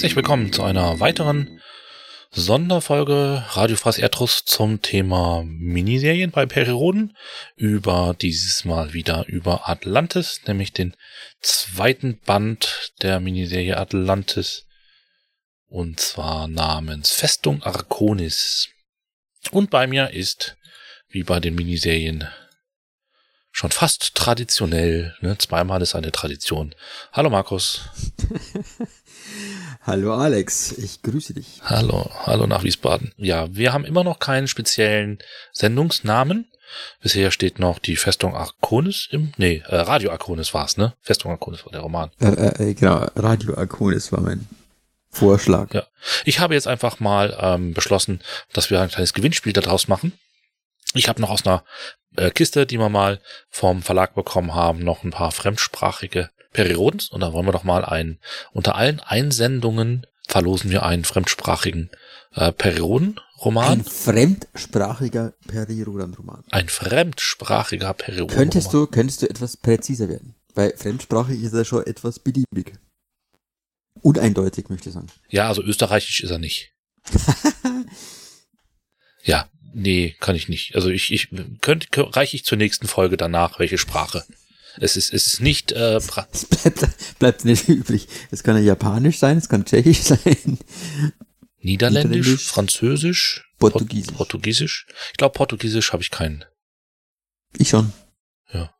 Herzlich willkommen zu einer weiteren Sonderfolge Radio Fraß Erdrus zum Thema Miniserien bei Periroden über dieses Mal wieder über Atlantis, nämlich den zweiten Band der Miniserie Atlantis und zwar namens Festung Arconis. Und bei mir ist, wie bei den Miniserien, schon fast traditionell, ne? zweimal ist eine Tradition. Hallo Markus. Hallo Alex, ich grüße dich. Hallo, hallo nach Wiesbaden. Ja, wir haben immer noch keinen speziellen Sendungsnamen. Bisher steht noch die Festung Arconis im, nee, äh, Radio Arconis war's, ne? Festung Arconis war der Roman. Äh, äh, genau, Radio Arconis war mein Vorschlag. Ja, ich habe jetzt einfach mal ähm, beschlossen, dass wir ein kleines Gewinnspiel daraus machen. Ich habe noch aus einer äh, Kiste, die wir mal vom Verlag bekommen haben, noch ein paar fremdsprachige Perioden und da wollen wir doch mal einen, unter allen Einsendungen verlosen wir einen fremdsprachigen äh, Periodenroman. Ein fremdsprachiger Periodenroman. Ein fremdsprachiger Periodenroman. Könntest du, könntest du etwas präziser werden? Weil fremdsprachig ist er schon etwas beliebig. Uneindeutig, möchte ich sagen. Ja, also österreichisch ist er nicht. ja, nee, kann ich nicht. Also ich, ich könnte, reiche ich zur nächsten Folge danach, welche Sprache. Es ist, es ist nicht. Äh, es bleibt, bleibt nicht üblich. Es kann ja Japanisch sein, es kann Tschechisch sein. Niederländisch, Niederländisch Französisch, Portugiesisch. Portugiesisch. Ich glaube, Portugiesisch habe ich keinen. Ich schon. Ja.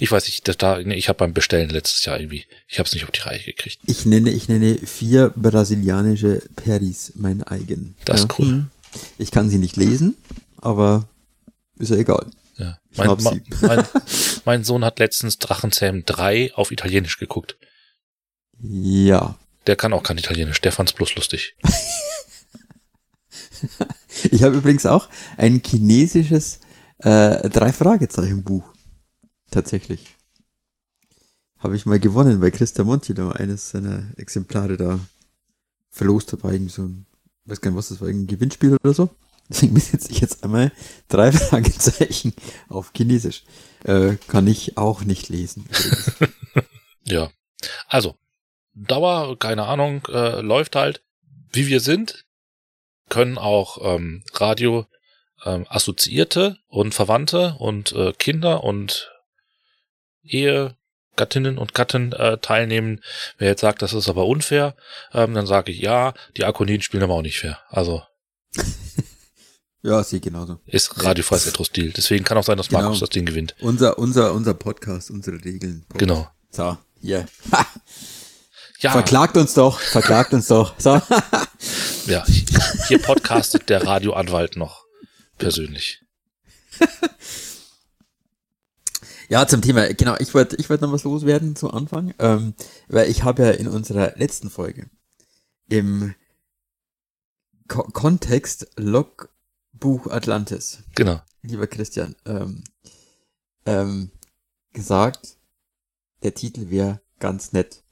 Ich weiß nicht, dass da, ich habe beim Bestellen letztes Jahr irgendwie, ich habe es nicht auf die Reihe gekriegt. Ich nenne, ich nenne vier brasilianische Peris mein eigen. Das ist ja. cool. Hm. Ich kann sie nicht lesen, aber ist ja egal. Ja. Mein, mein, mein, Sohn hat letztens Drachenzähm 3 auf Italienisch geguckt. Ja. Der kann auch kein Italienisch, der fand's bloß lustig. ich habe übrigens auch ein chinesisches äh, Drei-Fragezeichen-Buch. Tatsächlich. Habe ich mal gewonnen, weil Christa Monti da eines seiner Exemplare da verlost hat, war irgendwie so ein, weiß gar nicht was das war, ein Gewinnspiel oder so. Deswegen besitze ich jetzt einmal drei Fragezeichen auf Chinesisch. Äh, kann ich auch nicht lesen. ja. Also, Dauer, keine Ahnung, äh, läuft halt, wie wir sind, können auch ähm, Radio ähm, Assoziierte und Verwandte und äh, Kinder und Ehegattinnen und Gatten äh, teilnehmen. Wer jetzt sagt, das ist aber unfair, ähm, dann sage ich ja, die Akoniden spielen aber auch nicht fair. Also Ja, sehe genauso. Ist radiofreies Etro-Stil. Deswegen kann auch sein, dass genau. Markus das Ding gewinnt. Unser, unser, unser Podcast, unsere Regeln. Punkt. Genau. So, hier. Yeah. Ja. Verklagt uns doch, verklagt uns doch. So. ja, hier podcastet der Radioanwalt noch persönlich. Ja, zum Thema, genau, ich wollte ich wollte noch was loswerden zu Anfang, ähm, weil ich habe ja in unserer letzten Folge im Ko Kontext Log Buch Atlantis. Genau. Lieber Christian, ähm, ähm, gesagt, der Titel wäre ganz nett.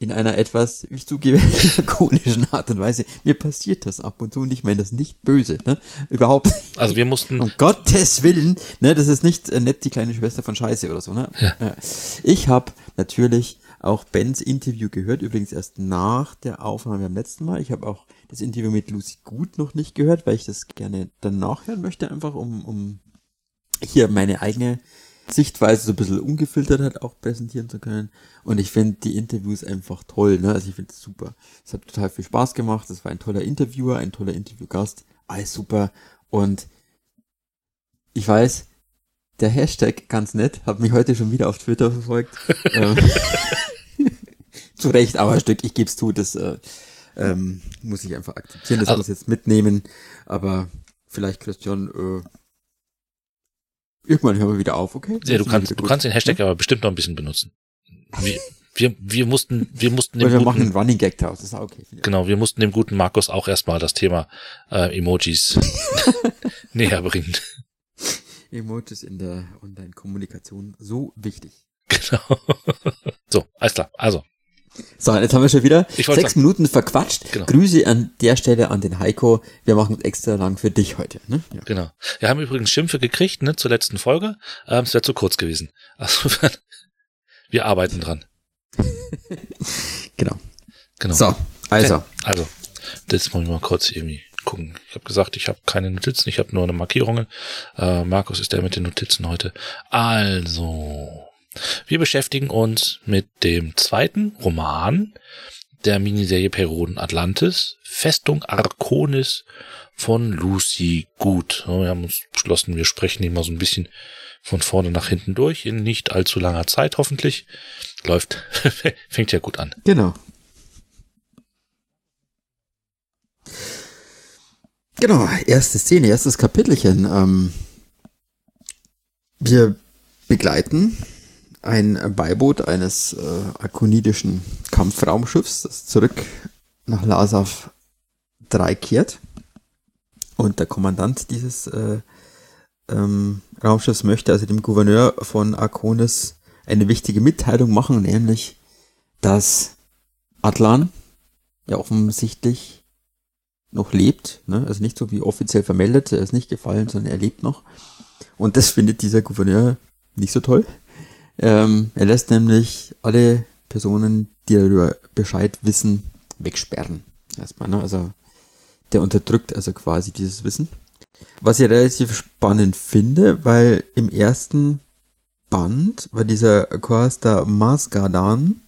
In einer etwas, ich zugebe, lakonischen Art und Weise. Mir passiert das ab und zu und ich meine das nicht böse, ne? Überhaupt. Also wir mussten. Um Gottes Willen, ne? Das ist nicht äh, nett die kleine Schwester von Scheiße oder so, ne? Ja. Ich habe natürlich auch Bens Interview gehört, übrigens erst nach der Aufnahme am letzten Mal. Ich habe auch das Interview mit Lucy Gut noch nicht gehört, weil ich das gerne dann nachhören möchte, einfach um, um hier meine eigene Sichtweise so ein bisschen ungefiltert halt auch präsentieren zu können. Und ich finde die Interviews einfach toll, ne? Also ich finde es super. Es hat total viel Spaß gemacht. Es war ein toller Interviewer, ein toller Interviewgast. Alles super. Und ich weiß, der Hashtag ganz nett, hat mich heute schon wieder auf Twitter verfolgt. Ähm, zu Recht, aber ein Stück, ich gebe es zu, das äh, ähm, muss ich einfach akzeptieren, das also, muss ich jetzt mitnehmen. Aber vielleicht, Christian, äh, irgendwann hören wir wieder auf, okay? Ja, du kannst, du kannst den Hashtag ja? aber bestimmt noch ein bisschen benutzen. Wir, wir, wir mussten, wir mussten dem wir guten, machen einen Running Gag daraus, das ist auch okay. Genau, wir mussten dem guten Markus auch erstmal das Thema äh, Emojis näher bringen. Emojis in der Online-Kommunikation so wichtig. Genau. So, alles klar. Also, so, jetzt haben wir schon wieder sechs sagen, Minuten verquatscht. Genau. Grüße an der Stelle an den Heiko. Wir machen es extra lang für dich heute. Ne? Ja. Genau. Wir haben übrigens Schimpfe gekriegt ne, zur letzten Folge. Ähm, es wäre zu kurz gewesen. Also wir arbeiten dran. genau. Genau. So, Also. Also, das muss ich mal kurz irgendwie gucken. Ich habe gesagt, ich habe keine Notizen, ich habe nur eine Markierungen. Äh, Markus ist der mit den Notizen heute. Also, wir beschäftigen uns mit dem zweiten Roman der Miniserie Perioden Atlantis, Festung Arconis von Lucy Gut. Wir haben uns beschlossen, wir sprechen mal so ein bisschen von vorne nach hinten durch, in nicht allzu langer Zeit hoffentlich. Läuft, fängt ja gut an. Genau. Genau, erste Szene, erstes Kapitelchen. Ähm, wir begleiten ein Beiboot eines äh, akonidischen Kampfraumschiffs, das zurück nach Lasav 3 kehrt. Und der Kommandant dieses äh, ähm, Raumschiffs möchte also dem Gouverneur von Arconis eine wichtige Mitteilung machen, nämlich, dass Atlan ja offensichtlich noch lebt, ne? also nicht so wie offiziell vermeldet, er ist nicht gefallen, sondern er lebt noch. Und das findet dieser Gouverneur nicht so toll. Ähm, er lässt nämlich alle Personen, die darüber Bescheid wissen, wegsperren. Erstmal, ne? Also der unterdrückt also quasi dieses Wissen. Was ich relativ spannend finde, weil im ersten Band war dieser Costa Masgadan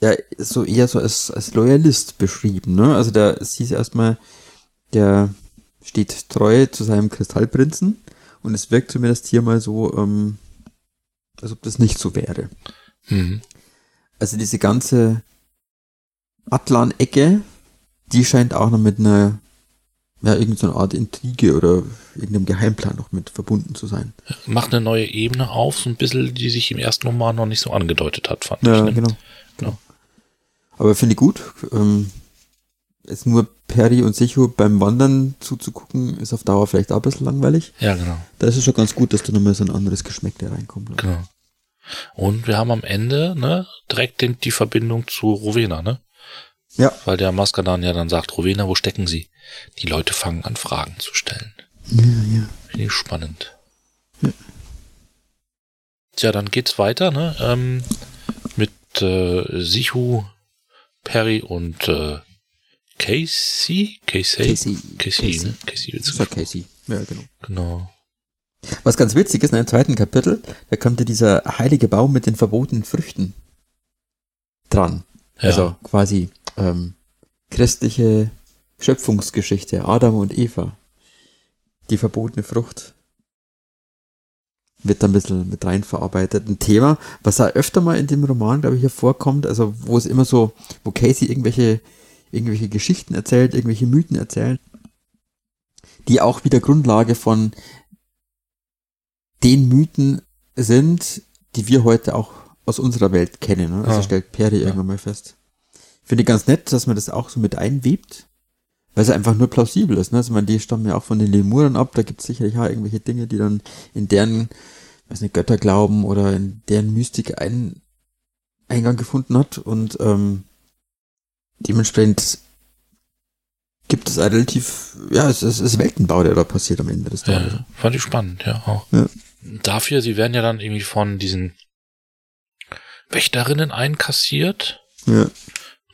ja so eher so als, als Loyalist beschrieben, ne? Also da hieß erstmal, der steht treu zu seinem Kristallprinzen und es wirkt zumindest hier mal so, ähm, als ob das nicht so wäre. Mhm. Also diese ganze Atlan-Ecke, die scheint auch noch mit einer, ja, irgendeine Art Intrige oder irgendeinem Geheimplan noch mit verbunden zu sein. Macht eine neue Ebene auf, so ein bisschen, die sich im ersten Roman noch nicht so angedeutet hat, fand ja, ich. Ne? Genau. genau. Aber finde ich gut. Ähm, jetzt nur Perry und Sicho beim Wandern zuzugucken, ist auf Dauer vielleicht auch ein bisschen langweilig. Ja, genau. Da ist es schon ganz gut, dass da nochmal so ein anderes Geschmack da reinkommt. Ne? Genau. Und wir haben am Ende ne, direkt den, die Verbindung zu Rowena, ne? Ja. Weil der Maskadan ja dann sagt, Rowena, wo stecken Sie? Die Leute fangen an, Fragen zu stellen. Ja, ja. Finde ich spannend. Ja. Tja, dann geht's weiter, ne? Ähm, mit äh, Sichu, Perry und äh, Casey? Casey? Casey. Casey, Casey. Ne? Casey, Casey. Casey. Ja, genau. Genau. Was ganz witzig ist, in einem zweiten Kapitel, da kommt ja dieser heilige Baum mit den verbotenen Früchten dran. Ja. Also quasi ähm, christliche Schöpfungsgeschichte, Adam und Eva. Die verbotene Frucht wird da ein bisschen mit rein verarbeitet. Ein Thema, was da öfter mal in dem Roman, glaube ich, hier vorkommt, also wo es immer so, wo Casey irgendwelche, irgendwelche Geschichten erzählt, irgendwelche Mythen erzählt, die auch wieder Grundlage von den Mythen sind, die wir heute auch aus unserer Welt kennen. Ne? Also ja. stellt Perry ja. irgendwann mal fest. Finde ich ganz nett, dass man das auch so mit einwebt, weil es einfach nur plausibel ist. Ne? Also man, die stammen ja auch von den Lemuren ab, da gibt es sicherlich auch irgendwelche Dinge, die dann in deren, weiß nicht, Götter glauben oder in deren Mystik einen Eingang gefunden hat und ähm, dementsprechend gibt es ein relativ, ja, es ist, es ist Weltenbau, der da passiert am Ende des Tages. Ja, fand ich spannend, ja auch. Ja. Dafür, sie werden ja dann irgendwie von diesen Wächterinnen einkassiert. Ja.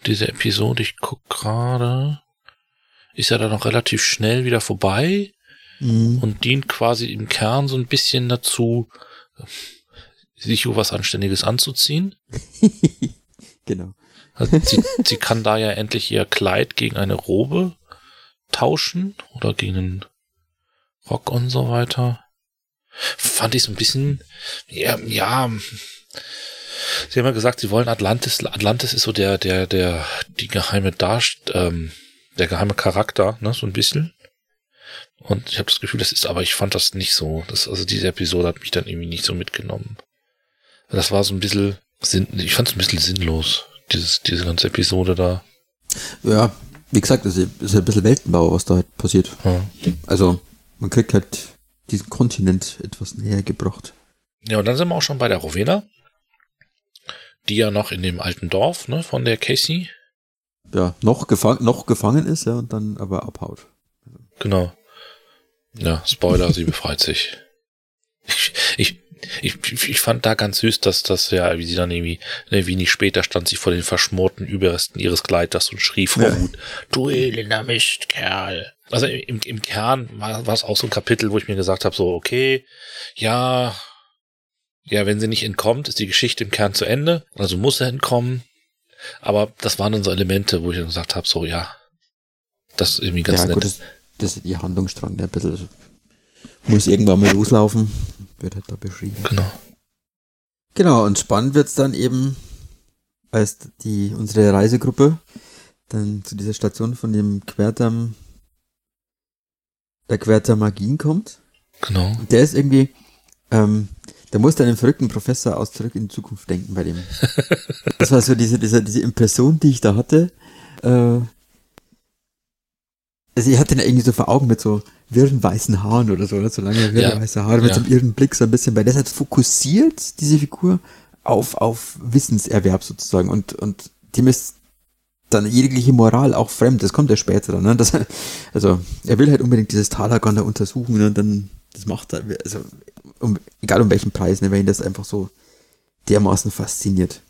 Diese Episode, ich guck gerade, ist ja dann noch relativ schnell wieder vorbei mhm. und dient quasi im Kern so ein bisschen dazu, sich was Anständiges anzuziehen. genau. Also sie, sie kann da ja endlich ihr Kleid gegen eine Robe tauschen oder gegen einen Rock und so weiter. Fand ich so ein bisschen, ja, ja, Sie haben ja gesagt, Sie wollen Atlantis. Atlantis ist so der, der, der, die geheime Darst, ähm, der geheime Charakter, ne, so ein bisschen. Und ich habe das Gefühl, das ist, aber ich fand das nicht so. Das, also diese Episode hat mich dann irgendwie nicht so mitgenommen. Das war so ein bisschen, ich fand es ein bisschen sinnlos, dieses, diese ganze Episode da. Ja, wie gesagt, es ist ein bisschen Weltenbau, was da halt passiert. Ja. Also, man kriegt halt diesen Kontinent etwas näher gebracht. Ja, und dann sind wir auch schon bei der Rowena, die ja noch in dem alten Dorf, ne, von der Casey. Ja, noch, gefang noch gefangen ist, ja, und dann aber abhaut. Genau. Ja, Spoiler, sie befreit sich. Ich, ich, Ich, ich, fand da ganz süß, dass das ja, wie sie dann irgendwie, ne, wenig später stand sie vor den verschmorten Überresten ihres Gleiters und schrie vor Ja. Wut, du elender Mistkerl. Also im, im Kern war, war es auch so ein Kapitel, wo ich mir gesagt habe, so, okay, ja, ja, wenn sie nicht entkommt, ist die Geschichte im Kern zu Ende, also muss er entkommen. Aber das waren dann so Elemente, wo ich dann gesagt habe, so, ja, das ist irgendwie ganz ja, nett. gut, das, das ist ihr Handlungsstrang, der ein bisschen muss irgendwann mal loslaufen. Wird halt da beschrieben. genau. Genau, und spannend wird's dann eben, als die, unsere Reisegruppe dann zu dieser Station von dem Quertam, der Quertam Magin kommt. Genau. Und der ist irgendwie, ähm, der muss dann den verrückten Professor aus zurück in die Zukunft denken bei dem. Das war so diese, diese, diese Impression, die ich da hatte. Äh, also ich hatte ihn irgendwie so vor Augen mit so wirren weißen Haaren oder so, oder so lange wirre Ja. weiße Haare mit Ja. so einem irren Blick so ein bisschen, ist halt fokussiert, diese Figur, auf, auf Wissenserwerb sozusagen und, und dem ist dann jegliche Moral auch fremd, das kommt ja später dann, ne? Das, also, er will halt unbedingt dieses Talagon da untersuchen, ne? Und dann, das macht er, also, um, egal um welchen Preis, ne? Weil ihn das einfach so dermaßen fasziniert.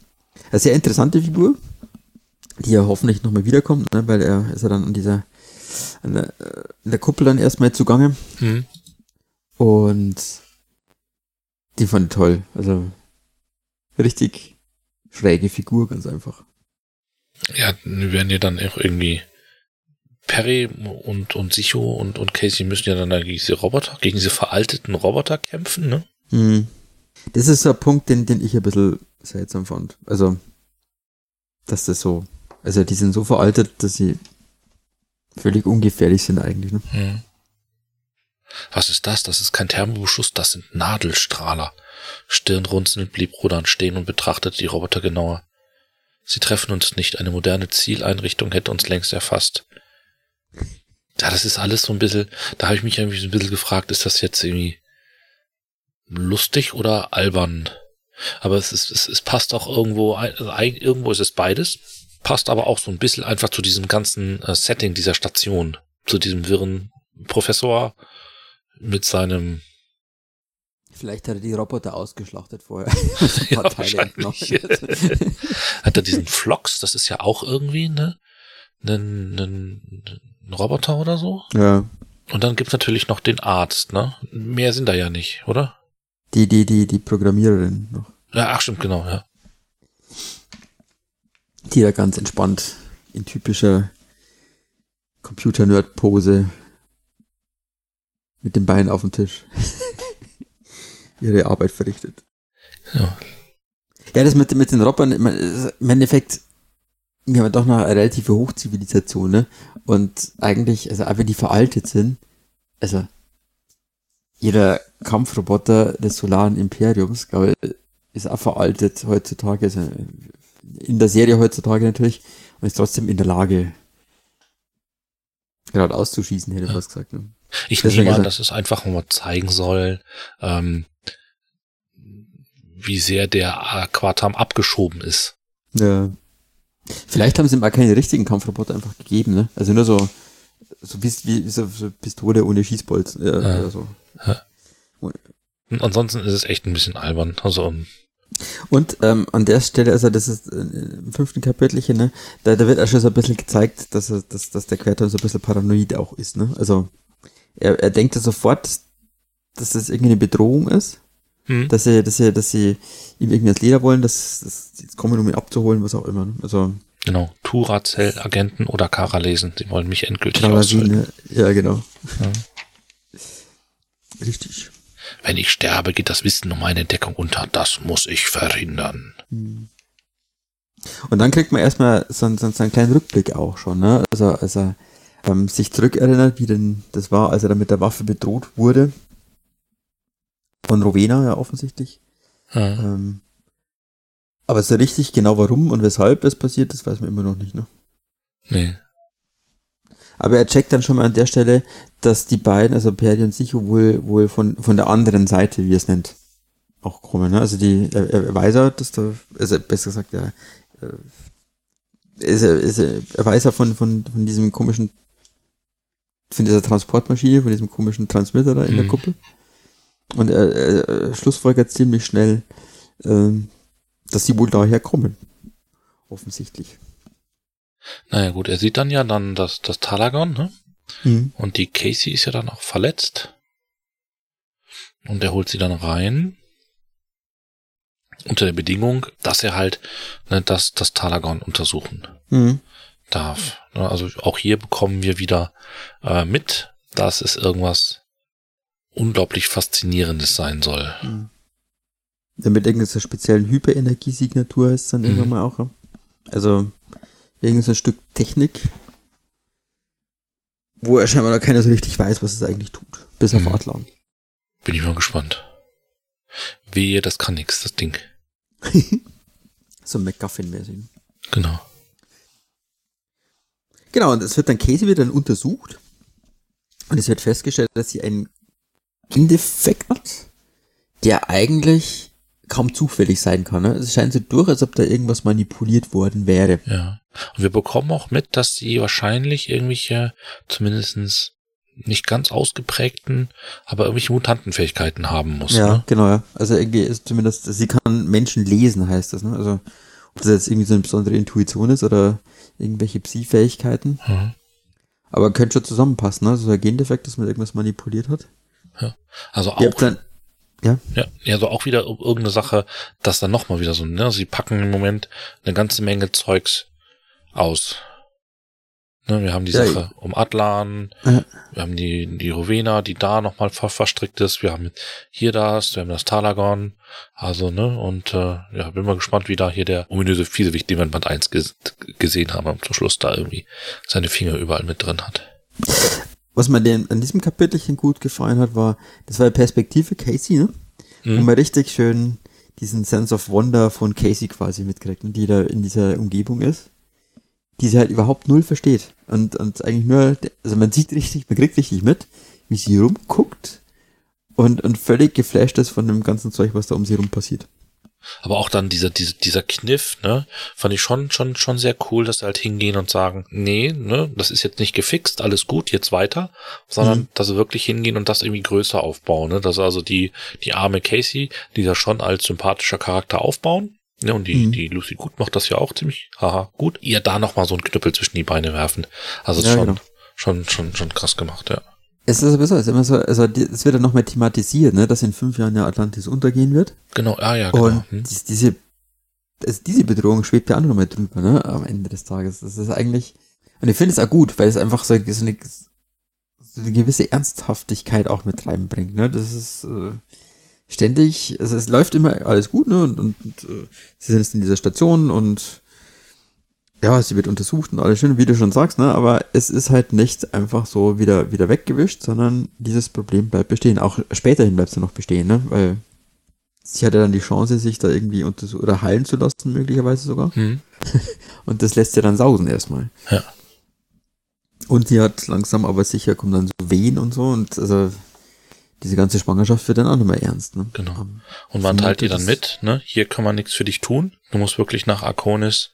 Eine sehr interessante Figur, die ja hoffentlich nochmal wiederkommt, ne? Weil er ist ja dann an dieser, an der, äh, in der Kuppel dann erstmal zugange Hm. und die fand ich toll, also, richtig schräge Figur, ganz einfach. Ja, wir werden ja dann auch irgendwie Perry und, und Sicho und, und Casey müssen ja dann gegen diese Roboter, gegen diese veralteten Roboter kämpfen, ne? Hm. Das ist ein Punkt, den, den ich ein bisschen seltsam fand. Also, dass das so, also die sind so veraltet, dass sie völlig ungefährlich sind eigentlich. Ne? Hm. Was ist das? Das ist kein Thermobeschuss, das sind Nadelstrahler. Stirnrunzelnd blieb Rodan stehen und betrachtete die Roboter genauer. Sie treffen uns nicht, eine moderne Zieleinrichtung hätte uns längst erfasst. Ja, das ist alles so ein bisschen, da habe ich mich irgendwie so ein bisschen gefragt, ist das jetzt irgendwie lustig oder albern? Aber es ist, es, es passt auch irgendwo, also irgendwo ist es beides, passt aber auch so ein bisschen einfach zu diesem ganzen äh, Setting dieser Station, zu diesem wirren Professor mit seinem Vielleicht hat er die Roboter ausgeschlachtet vorher. Ja, wahrscheinlich. hat er diesen Flox, das ist ja auch irgendwie ne, ein, ein, ein Roboter oder so. ja. Und dann gibt's natürlich noch den Arzt, ne? Mehr sind da ja nicht, oder? Die, die, die, die Programmiererin noch. Ja, ach stimmt, genau, ja. Die da ganz entspannt in typischer Computer-Nerd-Pose mit dem Bein auf dem Tisch ihre Arbeit verrichtet. Ja. Ja, das mit, mit den ist im Endeffekt, wir haben doch noch eine relative Hochzivilisation, ne? Und eigentlich, also auch wenn die veraltet sind, also jeder Kampfroboter des Solaren Imperiums, glaube ich, ist auch veraltet heutzutage, also in der Serie heutzutage natürlich, und ist trotzdem in der Lage, gerade auszuschießen, hätte ich Ja. fast gesagt. Ne? Ich Deswegen nehme an, dass es einfach nur zeigen soll, ähm, wie sehr der Aquatam abgeschoben ist. Ja. Vielleicht haben sie ihm auch keine richtigen Kampfroboter einfach gegeben, ne? Also nur so, so wie, so, so Pistole ohne Schießbolzen. Ja, Ja. Oder so. Und ansonsten ist es echt ein bisschen albern. Also, Und ähm, an der Stelle, also das ist äh, im fünften Kapitelchen, ne, da, da wird auch schon so ein bisschen gezeigt, dass, er, dass, dass der Querton so ein bisschen paranoid auch ist, ne? Also er, er denkt ja sofort, dass das irgendwie eine Bedrohung ist, hm. dass sie, dass sie, dass sie ihm irgendwie das Leder wollen, dass, dass sie jetzt kommen, um ihn abzuholen, was auch immer. Ne? Also genau, Turacell-Agenten oder Kara lesen. Sie wollen mich endgültig. Tralasine, ja genau. Ja. Richtig. Wenn ich sterbe, geht das Wissen um meine Entdeckung unter. Das muss ich verhindern. Und dann kriegt man erstmal so, einen- so, so einen kleinen Rückblick auch schon, ne? Also, als er ähm, sich zurückerinnert, wie denn das war, als er dann mit der Waffe bedroht wurde. Von Rowena ja offensichtlich. Ja. Ähm, aber so richtig genau warum und weshalb es passiert, das weiß man immer noch nicht, ne? Nee. Aber er checkt dann schon mal an der Stelle, dass die beiden, also Perdi und Sicho, wohl, wohl von, von der anderen Seite, wie er es nennt, auch kommen. Ne? Also die, er, er weiß ja, dass da, also besser gesagt, ja, ist er, ist er, er weiß ja von, von, von diesem komischen, von dieser Transportmaschine, von diesem komischen Transmitter da in der Mhm. Kuppel. Und er, er schlussfolgert ziemlich schnell, ähm, dass sie wohl daher kommen. Offensichtlich. Naja gut, er sieht dann ja dann das, das Talagon, ne? Mhm. Und die Casey ist ja dann auch verletzt. Und er holt sie dann rein. Unter der Bedingung, dass er halt ne, das, das Talagon untersuchen Mhm. darf. Ne, Also auch hier bekommen wir wieder äh, mit, dass es irgendwas unglaublich Faszinierendes sein soll. Mhm. Damit irgendeiner speziellen Hyperenergiesignatur ist dann Mhm. irgendwann mal auch. Also irgendein so ein Stück Technik, wo er scheinbar noch keiner so richtig weiß, was es eigentlich tut. Bis auf Mhm. Atlan. Bin ich mal gespannt. Wehe, das kann nix, das Ding. so McGuffin-mäßig. Genau. Genau, und es wird dann Casey wird dann untersucht. Und es wird festgestellt, dass sie einen Gendefekt hat, der eigentlich kaum zufällig sein kann. Ne? Es scheint so durch, als ob da irgendwas manipuliert worden wäre. Ja. Und wir bekommen auch mit, dass sie wahrscheinlich irgendwelche, zumindestens nicht ganz ausgeprägten, aber irgendwelche Mutantenfähigkeiten haben muss. Ja, Ne? genau, ja. Also irgendwie ist zumindest, sie kann Menschen lesen, heißt das, ne? Also, ob das jetzt irgendwie so eine besondere Intuition ist oder irgendwelche Psi-Fähigkeiten. Mhm. Aber könnte schon zusammenpassen, ne? So ein Gendefekt, dass man irgendwas manipuliert hat. Also Ihr auch, dann, ja, ja, ja, so auch wieder irgendeine Sache, dass dann nochmal wieder so, ne, sie packen im Moment eine ganze Menge Zeugs aus. Ne, wir haben die Ja, Sache um Atlan, Ja. wir haben die, die Rowena, die da nochmal ver verstrickt ist, wir haben hier das, wir haben das Talagon, also, ne, und, äh, ja, bin mal gespannt, wie da hier der ominöse Fiesewicht, den wir in Band 1 ges gesehen haben, zum Schluss da irgendwie seine Finger überall mit drin hat. Was mir den, an diesem Kapitelchen gut gefallen hat, war, das war die Perspektive Casey, ne? Mhm. man richtig schön diesen Sense of Wonder von Casey quasi mitkriegt, ne? die da in dieser Umgebung ist, die sie halt überhaupt null versteht. Und, und eigentlich nur, also man sieht richtig, man kriegt richtig mit, wie sie rumguckt und, und völlig geflasht ist von dem ganzen Zeug, was da um sie rum passiert. Aber auch dann dieser, dieser, dieser Kniff, ne, fand ich schon, schon, schon sehr cool, dass sie halt hingehen und sagen, nee, ne, das ist jetzt nicht gefixt, alles gut, jetzt weiter, sondern Mhm. dass sie wirklich hingehen und das irgendwie größer aufbauen, ne, dass also die, die arme Casey, die da schon als sympathischer Charakter aufbauen, ne, und die, Mhm. die Lucy Gut macht das ja auch ziemlich, haha, gut, ihr da nochmal so einen Knüppel zwischen die Beine werfen. Also Ja, schon, genau. schon, schon, schon krass gemacht, ja. Es ist sowieso, es ist immer so, also es wird dann nochmal thematisiert, ne, dass in fünf Jahren der Atlantis untergehen wird. Genau, ah ja, genau. Und Hm. dies, diese, also diese Bedrohung schwebt ja auch nochmal drüber, ne, am Ende des Tages. Das ist eigentlich, und ich finde es auch gut, weil es einfach so, so, eine, so eine gewisse Ernsthaftigkeit auch mit reinbringt, ne. Das ist äh, ständig, also es läuft immer alles gut, ne, und, und, und äh, sie sind jetzt in dieser Station und ja, sie wird untersucht und alles schön, wie du schon sagst, ne, aber es ist halt nicht einfach so wieder, wieder weggewischt, sondern dieses Problem bleibt bestehen. Auch späterhin bleibt es ja noch bestehen, ne, weil sie hatte dann die Chance, sich da irgendwie untersu oder heilen zu lassen, möglicherweise sogar. Hm. Und das lässt sie dann sausen erstmal. Ja. Und sie hat langsam aber sicher kommen dann so Wehen und so und also diese ganze Schwangerschaft wird dann auch nicht mehr ernst, ne? Genau. Ähm, Und man vermute, teilt ihr dann mit, ne? Hier kann man nichts für dich tun. Du musst wirklich nach Arconis.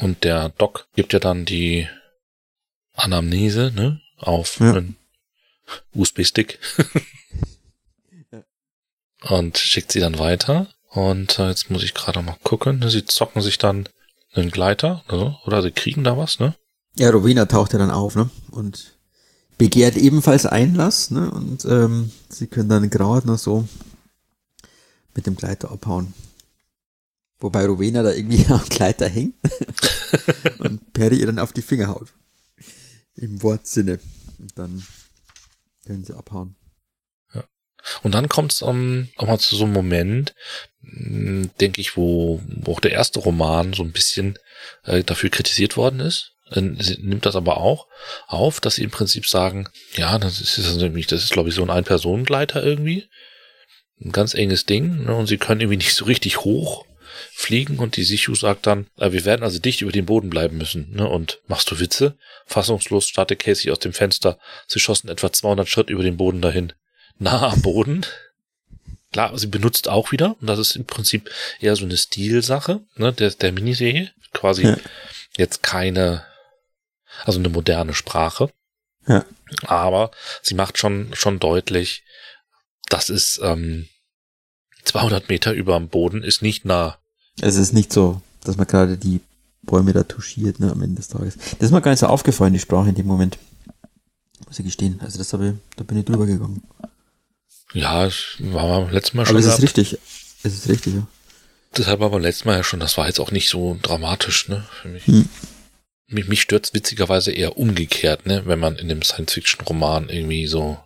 Und der Doc gibt ja dann die Anamnese, ne? Auf Ja. einen USB-Stick. und schickt sie dann weiter. Und äh, jetzt muss ich gerade mal gucken. ne, Sie zocken sich dann einen Gleiter, ne? oder sie kriegen da was, ne? Ja, Rowena taucht ja dann auf, ne? Und begehrt ebenfalls Einlass, ne? Und ähm, sie können dann gerade noch so mit dem Gleiter abhauen. Wobei Rowena da irgendwie am Gleiter hängt und Perry ihr dann auf die Finger haut. Im Wortsinne. Und dann können sie abhauen. Und dann kommt es um, auch mal zu so einem Moment, mh, denke ich, wo, wo auch der erste Roman so ein bisschen äh, dafür kritisiert worden ist. Sie nimmt das aber auch auf, dass sie im Prinzip sagen, ja, das ist, das ist, nämlich- das ist glaube ich, so ein Ein-Personengleiter irgendwie. Ein ganz enges Ding. Ne, und sie können irgendwie nicht so richtig hoch fliegen und die Sichu sagt dann, äh, wir werden also dicht über den Boden bleiben müssen. Ne? Und machst du Witze? Fassungslos starrte Casey aus dem Fenster. Sie schossen etwa 200 Schritt über den Boden dahin nah am Boden. Klar, sie benutzt auch wieder, und das ist im Prinzip eher so eine Stilsache, ne, der, der Miniserie. Quasi Ja. jetzt keine, also eine moderne Sprache. Ja. Aber sie macht schon, schon deutlich, das ist ähm, 200 Meter über dem Boden, ist nicht nah. Es ist nicht so, dass man gerade die Bäume da touchiert, ne, am Ende des Tages. Das ist mir gar nicht so aufgefallen, die Sprache in dem Moment. Muss ich gestehen. Also das habe ich, da bin ich drüber gegangen. Ja, das war beim letzten Mal schon. Aber es ist richtig. Es ist richtig, ja. Deshalb war beim letzten Mal ja schon, das war jetzt auch nicht so dramatisch, ne, für mich. Hm. Mich, mich stört's witzigerweise eher umgekehrt, ne, wenn man in dem Science-Fiction-Roman irgendwie so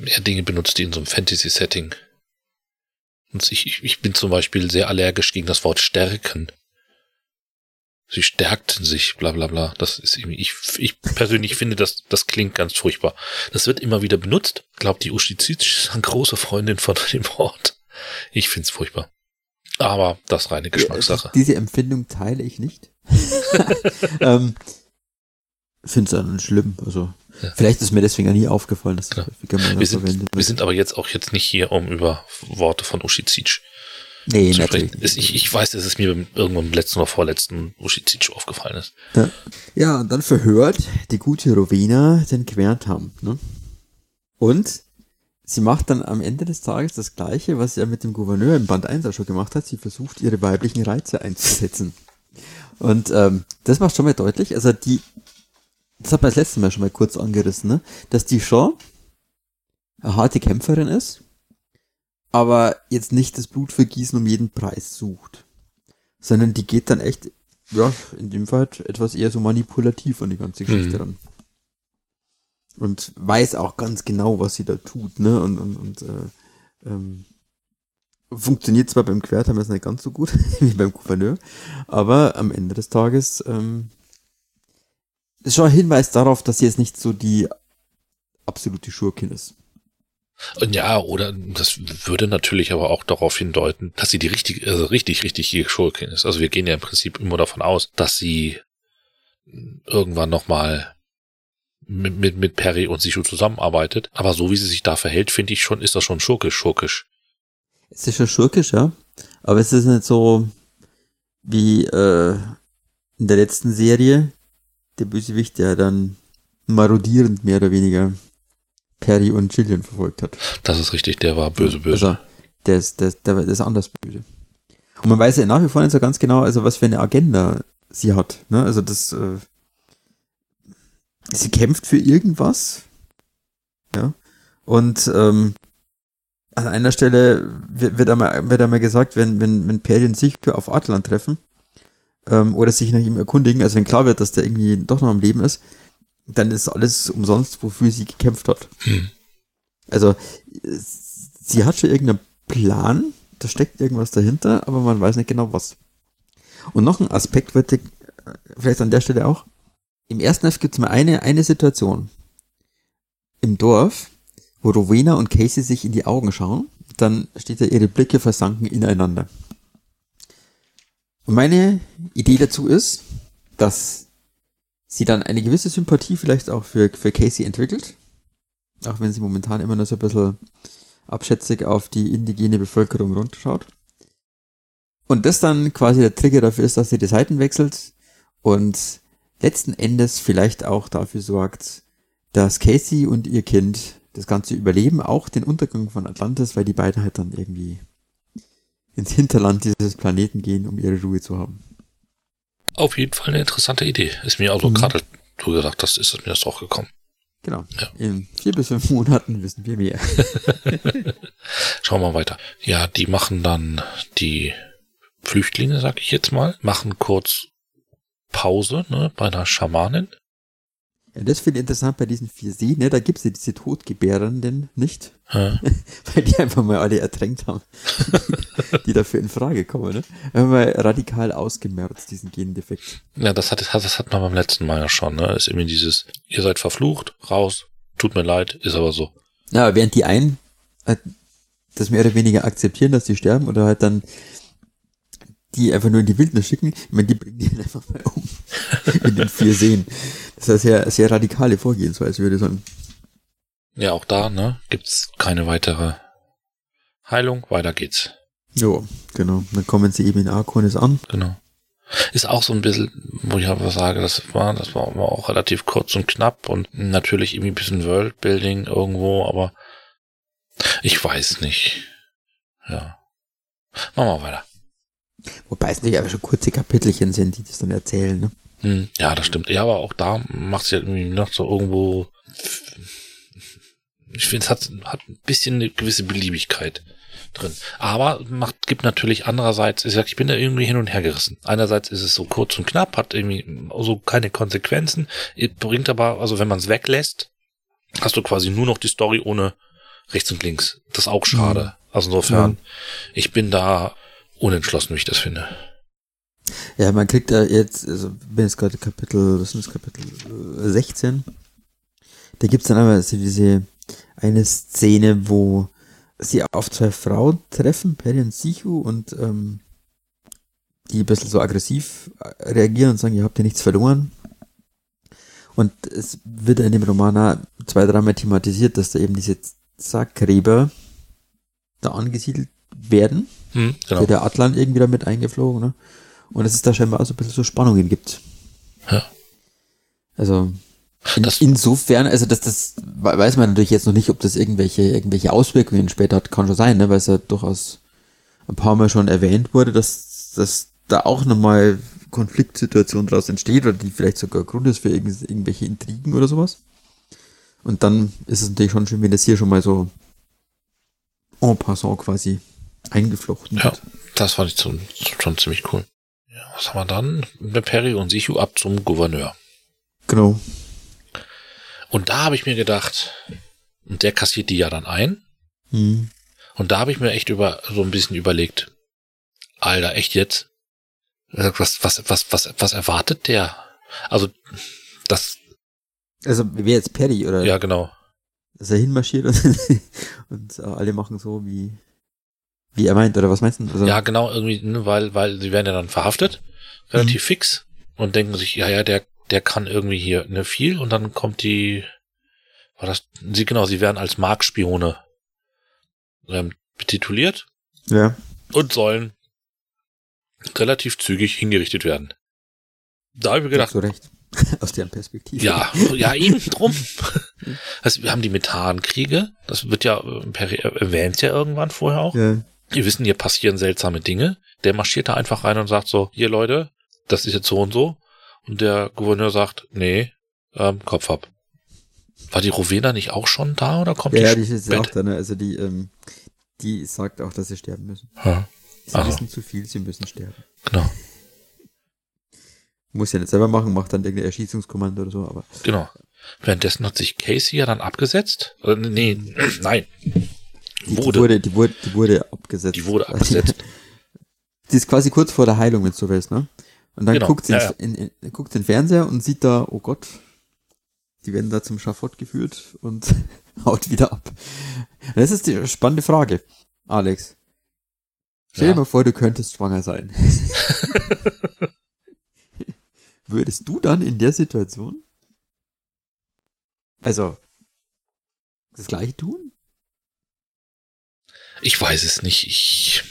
mehr Dinge benutzt, die in so einem Fantasy-Setting. Und ich, ich, bin zum Beispiel sehr allergisch gegen das Wort stärken. Sie stärkten sich, bla bla bla. Das ist irgendwie, ich, ich persönlich finde, das, das klingt ganz furchtbar. Das wird immer wieder benutzt. Ich glaube, die Ushizitsch ist eine große Freundin von dem Wort. Ich find's furchtbar. Aber das reine Geschmackssache. Ja, diese Empfindung teile ich nicht. ähm, Finde es dann schlimm. Also Ja. vielleicht ist mir deswegen auch nie aufgefallen, dass das Ja. mal Wir sind, verwendet wir sind aber jetzt auch jetzt nicht hier, um über Worte von Ushizitsch Nee, zu natürlich. sprechen. Es- Ich, ich weiß, dass es mir irgendwann im letzten oder vorletzten Ushizitsch aufgefallen ist. Ja. ja, und dann verhört die gute Rowena den Querntam. Ne? Und sie macht dann am Ende des Tages das Gleiche, was sie ja mit dem Gouverneur im Band 1 auch schon gemacht hat. Sie versucht, ihre weiblichen Reize einzusetzen. Und ähm, das macht schon mal deutlich, also die, das hat man das letzte Mal schon mal kurz angerissen, ne? dass die schon eine harte Kämpferin ist, aber jetzt nicht das Blutvergießen um jeden Preis sucht. Sondern die geht dann echt ja, in dem Fall halt etwas eher so manipulativ an die ganze Geschichte Mhm. ran. Und weiß auch ganz genau, was sie da tut, ne? Und, und, und äh, ähm, funktioniert zwar beim Quertheimer nicht ganz so gut wie beim Gouverneur, aber am Ende des Tages ähm, ist schon ein Hinweis darauf, dass sie jetzt nicht so die absolute Schurkin ist. Und ja, oder das würde natürlich aber auch darauf hindeuten, dass sie die richtig, also richtig, richtig Schurkin ist. Also wir gehen ja im Prinzip immer davon aus, dass sie irgendwann nochmal mit, mit, mit Perry und Sichu zusammenarbeitet. Aber so wie sie sich da verhält, finde ich schon, ist das schon schurkisch, schurkisch. Es ist schon schurkisch, ja. Aber es ist nicht so wie äh, in der letzten Serie der Bösewicht, der dann marodierend mehr oder weniger Perry und Gillian verfolgt hat. Das ist richtig, der war böse, böse. Also, der ist, der, der, der ist anders böse. Und man weiß ja nach wie vor nicht so ganz genau, also was für eine Agenda sie hat. Ne? Also das, äh, sie kämpft für irgendwas. Ja. Und ähm, an einer Stelle wird, wird, einmal, wird einmal gesagt, wenn, wenn, wenn Perry und Sichtür auf Atlan treffen, ähm, oder sich nach ihm erkundigen, also wenn klar wird, dass der irgendwie doch noch am Leben ist, dann ist alles umsonst, wofür sie gekämpft hat. Hm. Also, sie hat schon irgendeinen Plan, da steckt irgendwas dahinter, aber man weiß nicht genau was. Und noch ein Aspekt wird äh, vielleicht an der Stelle auch. Im ersten Heft gibt es mal eine, eine Situation im Dorf, wo Rowena und Casey sich in die Augen schauen. Dann steht da, ihre Blicke versanken ineinander. Und meine Idee dazu ist, dass sie dann eine gewisse Sympathie vielleicht auch für, für Casey entwickelt. Auch wenn sie momentan immer nur so ein bisschen abschätzig auf die indigene Bevölkerung runterschaut. Und das dann quasi der Trigger dafür ist, dass sie die Seiten wechselt und letzten Endes vielleicht auch dafür sorgt, dass Casey und ihr Kind das Ganze überleben, auch den Untergang von Atlantis, weil die beiden halt dann irgendwie ins Hinterland dieses Planeten gehen, um ihre Ruhe zu haben. Auf jeden Fall eine interessante Idee. Ist mir also Mhm. gerade, du gesagt hast, ist mir das auch gekommen. Genau. Ja. In vier bis fünf Monaten wissen wir mehr. Schauen wir mal weiter. Ja, die machen dann die Flüchtlinge, sag ich jetzt mal, machen kurz Pause, ne, bei einer Schamanin. Ja, das finde ich interessant bei diesen vier Seen, ne? Da gibt's ja diese Todgebärenden nicht, Ja, weil die einfach mal alle ertränkt haben, die dafür in Frage kommen, ne? Haben wir radikal ausgemerzt, diesen Gendefekt. Ja, das hat, das hat man beim letzten Mal ja schon, ne? Ist irgendwie dieses, ihr seid verflucht, raus, tut mir leid, ist aber so. Ja, während die einen halt das mehr oder weniger akzeptieren, dass die sterben oder halt dann die einfach nur in die Wildnis schicken, ich meine, die bringen die halt einfach mal um. in den vier Seen. Das ist eine sehr, sehr radikale Vorgehensweise, würde ich sagen. Ja, auch da, ne, gibt's keine weitere Heilung, weiter geht's. Jo, genau. Dann kommen sie eben in Arkonis an. Genau. Ist auch so ein bisschen, wo ich aber sage, das war, das war auch relativ kurz und knapp und natürlich irgendwie ein bisschen Worldbuilding irgendwo, aber Ich weiß nicht. Ja. Machen wir weiter. Wobei es nicht aber schon kurze Kapitelchen sind, die das dann erzählen, ne? Hm, ja, das stimmt. Ja, aber auch da macht es ja irgendwie noch so irgendwo. Ich finde, es hat, hat ein bisschen eine gewisse Beliebigkeit drin. Aber macht, gibt natürlich andererseits, ich sag, ich bin da irgendwie hin und her gerissen. Einerseits ist es so kurz und knapp, hat irgendwie so keine Konsequenzen, bringt aber, also wenn man es weglässt, hast du quasi nur noch die Story ohne rechts und links. Das ist auch schade. Mhm. Also insofern, mhm. ich bin da unentschlossen, wie ich das finde. Ja, man kriegt da jetzt, also bin jetzt gerade Kapitel, was ist das, Kapitel 16. Äh, da gibt's dann aber so diese eine Szene, wo sie auf zwei Frauen treffen, Perry und Sichu, und ähm, die ein bisschen so aggressiv äh, reagieren und sagen, ihr habt ja nichts verloren. Und es wird in dem Roman auch zwei, dreimal thematisiert, dass da eben diese Zackgräber da angesiedelt werden. Hm, genau. Der Atlan irgendwie damit eingeflogen, ne? Und dass es da scheinbar auch so ein bisschen so Spannungen gibt. Ja. Also, in, insofern, also das, das weiß man natürlich jetzt noch nicht, ob das irgendwelche, irgendwelche Auswirkungen später hat, kann schon sein, ne? weil es ja durchaus ein paar Mal schon erwähnt wurde, dass, dass da auch nochmal Konfliktsituation daraus entsteht oder die vielleicht sogar Grund ist für irgendwelche Intrigen oder sowas. Und dann ist es natürlich schon schön, wenn das hier schon mal so en passant quasi eingeflochten wird. Ja, das fand ich schon, schon ziemlich cool. Was haben wir dann? Der Perry und Sichu ab zum Gouverneur. Genau. Und da habe ich mir gedacht, und der kassiert die ja dann ein. Mhm. Und da habe ich mir echt über so ein bisschen überlegt, Alter, echt jetzt? Was, was, was, was, was erwartet der? Also, das. Also, wer jetzt Perry, oder? Ja, genau. Dass er hinmarschiert und, und alle machen so, wie, wie er meint, oder was meinst du? Also, ja, genau, irgendwie, ne, weil, weil sie werden ja dann verhaftet, relativ mhm. fix, und denken sich, ja, ja, der der kann irgendwie hier ne viel und dann kommt die, war das, sie genau, sie werden als Marktspione ähm, betituliert. Ja. Und sollen relativ zügig hingerichtet werden. Da habe ich mir gedacht. Hast du recht. Aus deren Perspektive. Ja, ja, eben drum. Also, wir haben die Methankriege. Das wird ja, äh, erwähnt ja irgendwann vorher auch. Ja. Wir wissen, hier passieren seltsame Dinge. Der marschiert da einfach rein und sagt so, hier Leute, das ist jetzt so und so. Und der Gouverneur sagt, nee, ähm, Kopf ab. War die Rowena nicht auch schon da oder kommt ja, die? Ja, die ist auch da, ne? Also die, ähm, die sagt auch, dass sie sterben müssen. Ha. Sie Aha. wissen zu viel, sie müssen sterben. Genau. Muss ja nicht selber machen, macht dann irgendein Erschießungskommando oder so, aber. Genau. Währenddessen hat sich Casey ja dann abgesetzt. Äh, nee, nein. Die, wurde. Die wurde, die wurde, die wurde abgesetzt. Die wurde abgesetzt. die ist quasi kurz vor der Heilung, wenn du so willst, ne? Und dann genau. guckt sie ja, in, in, in, guckt den Fernseher und sieht da, oh Gott, die werden da zum Schafott geführt und haut wieder ab. Das ist die spannende Frage, Alex. Stell ja. dir mal vor, du könntest schwanger sein. Würdest du dann in der Situation, also, das gleiche tun? Ich weiß es nicht. Ich,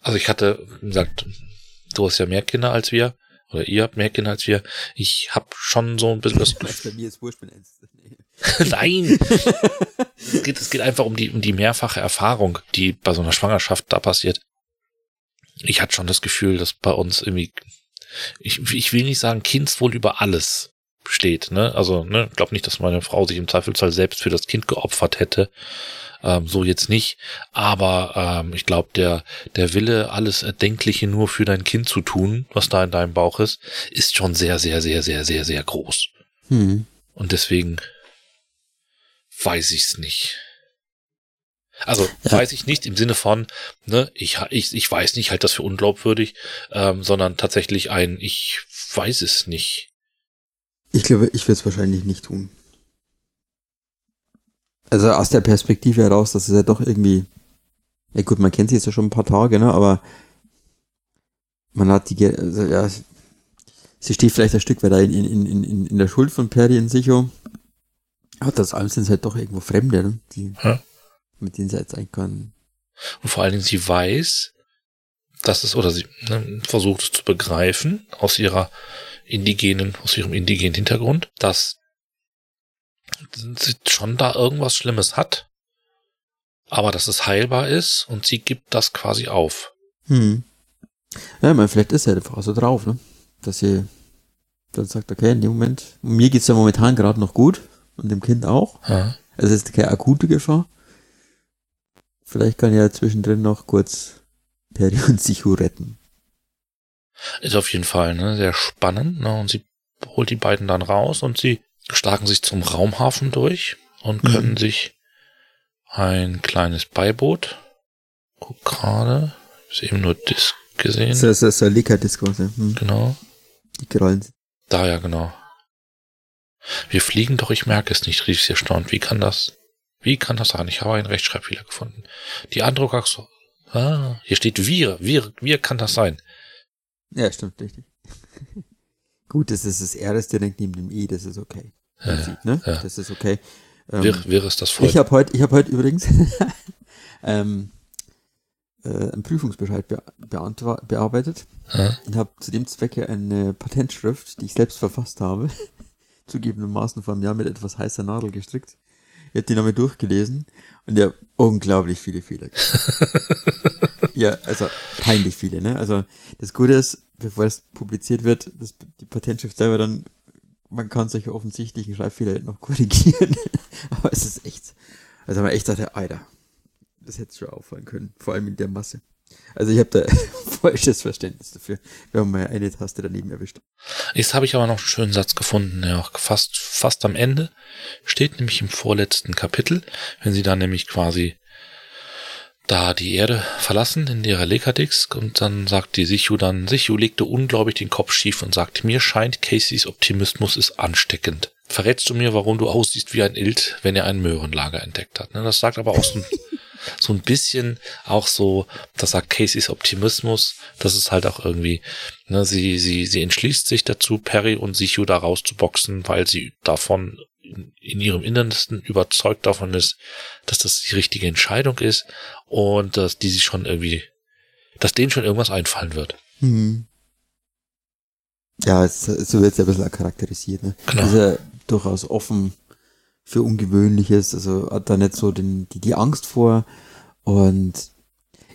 also ich hatte, wie gesagt, du hast ja mehr Kinder als wir. Oder ihr habt mehr Kinder als wir. Ich habe schon so ein bisschen das Gefühl. Bei mir ist wurscht, Nein! es, geht, es geht einfach um die, um die mehrfache Erfahrung, die bei so einer Schwangerschaft da passiert. Ich hatte schon das Gefühl, dass bei uns irgendwie, ich, ich will nicht sagen, Kindswohl über alles steht, ne? Also, ne, glaub nicht, dass meine Frau sich im Zweifelsfall selbst für das Kind geopfert hätte. Ähm, so jetzt nicht. Aber ähm, ich glaube, der, der Wille, alles Erdenkliche nur für dein Kind zu tun, was da in deinem Bauch ist, ist schon sehr, sehr, sehr, sehr, sehr, sehr groß. Hm. Und deswegen weiß ich's nicht. Also ja. weiß ich nicht im Sinne von, ne, ich, ich, ich weiß nicht, halt das für unglaubwürdig, ähm, sondern tatsächlich ein, ich weiß es nicht. Ich glaube, ich würde es wahrscheinlich nicht tun. Also aus der Perspektive heraus, dass es ja doch irgendwie, ja gut, man kennt sie jetzt ja schon ein paar Tage, ne, aber man hat die, also ja, sie steht vielleicht ein Stück weit in, in, in, in der Schuld von Perry und Sicho. Aber das allem sind es halt doch irgendwo Fremde, ne? die, ja. mit denen sie jetzt eigentlich kann. Und vor allen Dingen, sie weiß, dass es, oder sie ne, versucht es zu begreifen, aus ihrer indigenen, aus ihrem indigenen Hintergrund, dass sie schon da irgendwas Schlimmes hat. aber dass es heilbar ist und sie gibt das quasi auf. Hm. Ja, meine, vielleicht ist er einfach so drauf, ne? Dass sie dann sagt, okay, in dem Moment, mir geht's ja momentan gerade noch gut und dem Kind auch. Ja. Es ist keine akute Gefahr. Vielleicht kann ja zwischendrin noch kurz Perry und Sichu retten. Ist auf jeden Fall ne, sehr spannend. Ne? Und sie holt die beiden dann raus und sie schlagen sich zum Raumhafen durch und Mhm. können sich ein kleines Beiboot. Guck gerade. Ich habe eben nur Disc gesehen. Das ist das ist quasi. Hm. Genau. Die Krallen. Da ja, genau. Wir fliegen doch, ich merke es nicht, rief sie erstaunt. Wie kann das? Wie kann das sein? Ich habe einen Rechtschreibfehler gefunden. Die Androgax. Ah, hier steht wir. Wir, wir kann das sein. Ja, stimmt, richtig. Gut, das ist das R ist direkt neben dem E, das ist okay. Ja, sieht, ne? ja. Das ist okay. Ähm, Wir, wir ist das voll. ich habe heute, ich habe heute übrigens ähm, äh, einen Prüfungsbescheid be bearbeitet Ja, und habe zu dem Zwecke eine Patentschrift, die ich selbst verfasst habe, zugegebenermaßen vor einem Jahr mit etwas heißer Nadel gestrickt. Ich habe die nochmal durchgelesen und der unglaublich viele Fehler. ja, also peinlich viele, ne? Also das Gute ist, bevor es publiziert wird, das, die Patentschrift selber dann, man kann solche offensichtlichen Schreibfehler halt noch korrigieren. Aber es ist echt, also man echt dachte, Alter, das hätte schon auffallen können, vor allem in der Masse. Also ich habe da falsches Verständnis dafür. Wir haben mal eine Taste daneben erwischt. Jetzt habe ich aber noch einen schönen Satz gefunden, der auch fast, fast am Ende steht, nämlich im vorletzten Kapitel, wenn sie dann nämlich quasi da die Erde verlassen in ihrer Lekadix und dann sagt die Sichu dann, Sichu legte unglaublich den Kopf schief und sagt, mir scheint Caseys Optimismus ist ansteckend. Verrätst du mir, warum du aussiehst wie ein Ilt, wenn er ein Möhrenlager entdeckt hat? Ne, Das sagt aber auch so ein, so ein bisschen auch so, das sagt Caseys Optimismus, das ist halt auch irgendwie, ne, sie, sie, sie entschließt sich dazu, Perry und Sichu da rauszuboxen, weil sie davon in, in ihrem Innersten überzeugt davon ist, dass das die richtige Entscheidung ist und dass die sich schon irgendwie, dass denen schon irgendwas einfallen wird. Mhm. Ja, es, so wird es ja ein bisschen charakterisiert. Ne? Genau. Ist ja durchaus offen für Ungewöhnliches, also hat da nicht so den, die, die Angst vor. Und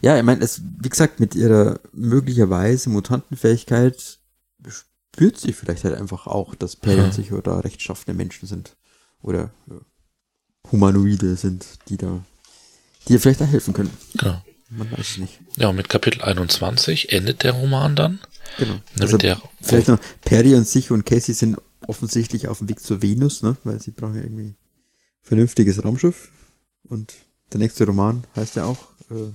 ja, ich meine, es, wie gesagt, mit ihrer möglicherweise Mutantenfähigkeit spürt sie vielleicht halt einfach auch, dass Perry Ja. und sich oder rechtschaffene Menschen sind. Oder äh, Humanoide sind, die da, die ihr vielleicht da helfen können. Genau. Man weiß es nicht. Ja, mit Kapitel 21 endet der Roman dann. Genau. Also, mit der, Vielleicht noch, Perry und sich und Casey sind offensichtlich auf dem Weg zur Venus, ne? Weil sie brauchen ja irgendwie vernünftiges Raumschiff. Und der nächste Roman heißt ja auch äh,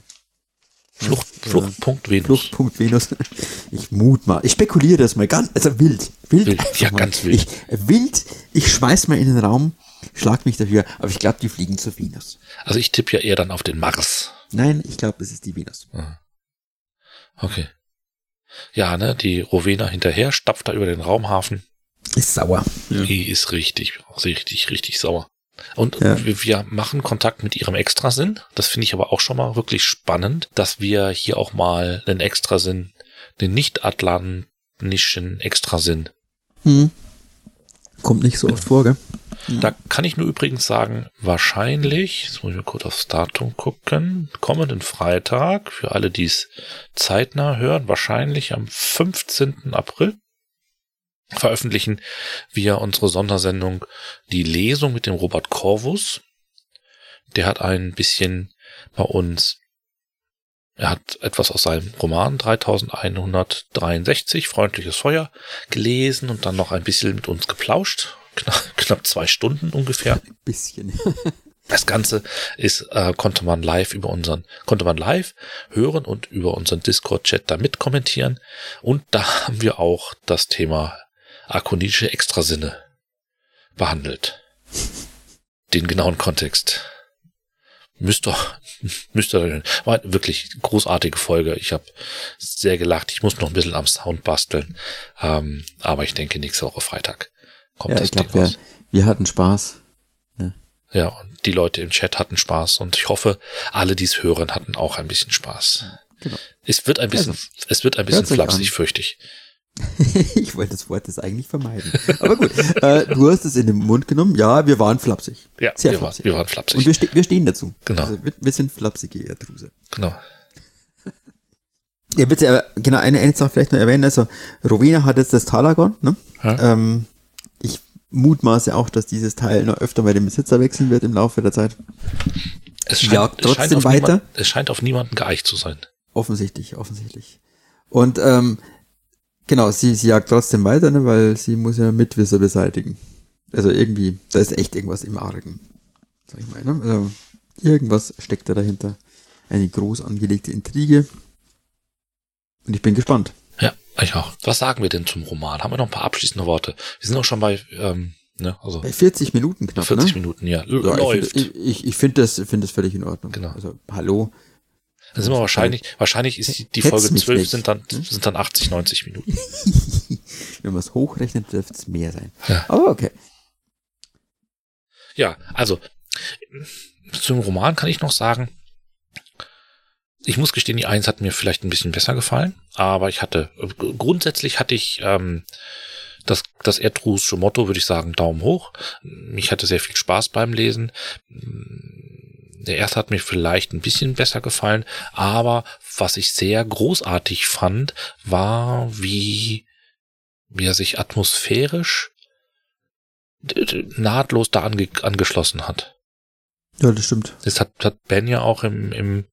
Flucht, äh, Fluchtpunkt Venus. Fluchtpunkt Venus. Ich mut mal. Ich spekuliere das mal ganz, also wild. Wild. Wild, ja, mal. ganz wild. Ich, wild, ich schmeiß mal in den Raum, schlag mich dafür, aber ich glaube, die fliegen zur Venus. Also ich tippe ja eher dann auf den Mars. Nein, ich glaube, es ist die Venus. Okay. Ja, ne, die Rowena hinterher stapft da über den Raumhafen. Ist sauer. Die ist richtig, richtig, richtig sauer. Und Ja. wir, wir machen Kontakt mit ihrem Extrasinn. Das finde ich aber auch schon mal wirklich spannend, dass wir hier auch mal einen Extrasinn, den nicht-atlanischen Extrasinn. Hm. Kommt nicht so oft vor, gell? Da kann ich nur übrigens sagen, wahrscheinlich, jetzt muss ich mal kurz aufs Datum gucken, kommenden Freitag, für alle, die es zeitnah hören, wahrscheinlich am 15. April veröffentlichen wir unsere Sondersendung Die Lesung mit dem Robert Corvus. Der hat ein bisschen bei uns, er hat etwas aus seinem Roman 3163, Freundliches Feuer, gelesen und dann noch ein bisschen mit uns geplauscht. Knapp, knapp zwei Stunden ungefähr. Ein bisschen. Das Ganze ist, äh, konnte man live über unseren, konnte man live hören und über unseren Discord-Chat da mit kommentieren. Und da haben wir auch das Thema arkonitische Extrasinne behandelt. Den genauen Kontext. Müsst doch, müsst ihr. War wirklich großartige Folge. Ich habe sehr gelacht. Ich muss noch ein bisschen am Sound basteln. Ähm, aber ich denke, nächste Woche Freitag kommt Ja, das ich glaube, Ding wir, raus. wir hatten Spaß. Ja, und die Leute im Chat hatten Spaß und ich hoffe, alle, die es hören, hatten auch ein bisschen Spaß. Genau. Es wird ein bisschen, Also, es wird ein bisschen flapsig, fürchte ich. ich wollte das Wort das eigentlich vermeiden. Aber gut, äh, du hast es in den Mund genommen. Ja, wir waren flapsig. Ja, Sehr wir, waren, flapsig. wir waren flapsig. Und wir, ste wir stehen dazu. Genau. Also wir, wir sind flapsige Erdruse. genau. Ja, bitte, aber genau, eine, eine Sache vielleicht noch erwähnen. Also, Rowena hat jetzt das Talagon, ne? Ja. Ähm, ich mutmaße auch, dass dieses Teil noch öfter bei dem Besitzer wechseln wird im Laufe der Zeit. Es Ja, es trotzdem auf weiter. Niemand, es scheint auf niemanden geeicht zu sein. Offensichtlich, offensichtlich. Und ähm, genau, sie, sie jagt trotzdem weiter, ne, weil sie muss ja Mitwisser beseitigen. Also irgendwie, da ist echt irgendwas im Argen. Sag ich mal, ne? Also, irgendwas steckt da dahinter. Eine groß angelegte Intrige. Und ich bin gespannt. Ja, ich auch. Was sagen wir denn zum Roman? Haben wir noch ein paar abschließende Worte? Wir sind auch schon bei, ähm, ne, also Bei 40 Minuten knapp, 40 ne? Minuten, ja. Ja, Läuft. Ich, ich, ich finde das, finde das völlig in Ordnung. Genau. Also, hallo. Dann sind wir wahrscheinlich, wahrscheinlich ist die, Folge mich 12 nicht. sind dann, sind dann 80, 90 Minuten. Wenn man es hochrechnet, dürfte es mehr sein. Ja. Aber okay. Ja, also, zum Roman kann ich noch sagen, ich muss gestehen, die Eins hat mir vielleicht ein bisschen besser gefallen, aber ich hatte, grundsätzlich hatte ich, ähm, das, das Erdrußsche Motto, würde ich sagen, Daumen hoch. Ich hatte sehr viel Spaß beim Lesen. Der erste hat mir vielleicht ein bisschen besser gefallen, aber was ich sehr großartig fand, war, wie, wie er sich atmosphärisch nahtlos da ange angeschlossen hat. Ja, das stimmt. Das hat, hat Ben ja auch im, im,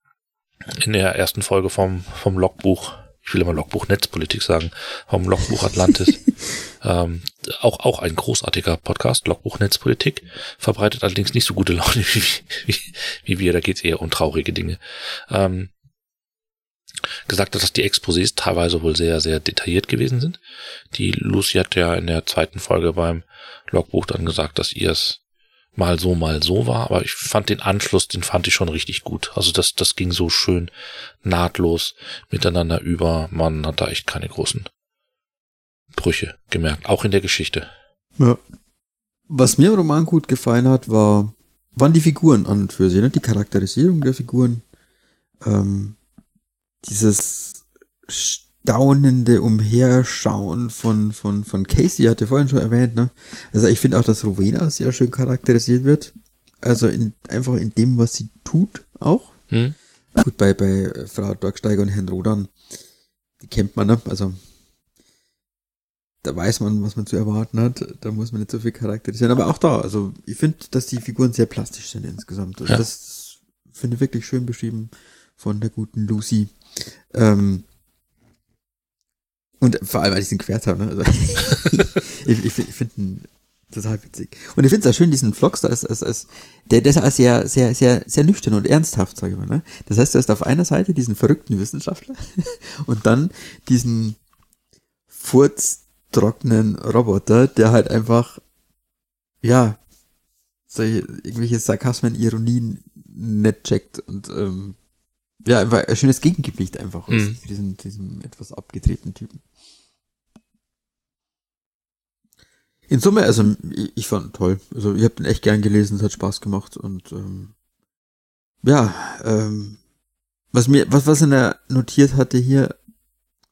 in der ersten Folge vom, vom Logbuch, ich will immer Logbuch Netzpolitik sagen, vom Logbuch Atlantis, ähm, auch, auch ein großartiger Podcast, Logbuch Netzpolitik, verbreitet allerdings nicht so gute Laune wie, wie, wie wir, da geht's eher um traurige Dinge. Ähm, gesagt hat, dass die Exposés teilweise wohl sehr, sehr detailliert gewesen sind. Die Lucy hat ja in der zweiten Folge beim Logbuch dann gesagt, dass ihr es mal so, mal so war, aber ich fand den Anschluss, den fand ich schon richtig gut. Also das, das ging so schön nahtlos miteinander über. Man hat da echt keine großen Brüche gemerkt, auch in der Geschichte. Ja. Was mir im Roman gut gefallen hat, war, waren die Figuren an und für sich, ne? die Charakterisierung der Figuren, ähm, dieses staunende Umherschauen von, von, von Casey, hatte vorhin schon erwähnt, ne? Also ich finde auch, dass Rowena sehr schön charakterisiert wird. Also in, einfach in dem, was sie tut, auch. Hm? Gut, bei, bei Frau Dorksteiger und Herrn Rodan, die kennt man, ne? Also, da weiß man, was man zu erwarten hat. Da muss man nicht so viel charakterisieren. Aber auch da, also, ich finde, dass die Figuren sehr plastisch sind insgesamt. Ja. Das finde ich wirklich schön beschrieben von der guten Lucy. Ähm, und vor allem, weil ich den Quert habe, ne? Also, ich ich, find- ich finde ihn total witzig. Und ich finde es auch schön, diesen Vlogs da als, als, als der, der ist auch sehr, sehr, sehr, sehr nüchtern und ernsthaft, sage ich mal. Ne? Das heißt, du hast auf einer Seite diesen verrückten Wissenschaftler und dann diesen furztrockenen Roboter, der halt einfach, ja, solche, irgendwelche Sarkasmen, Ironien nicht checkt und ähm, ja, einfach ein schönes Gegengewicht einfach aus Mhm. diesem, diesem etwas abgedrehten Typen. In Summe, also ich, ich fand toll. Also ich habe den echt gern gelesen, es hat Spaß gemacht und ähm, ja, ähm, was mir, was was er notiert hatte hier,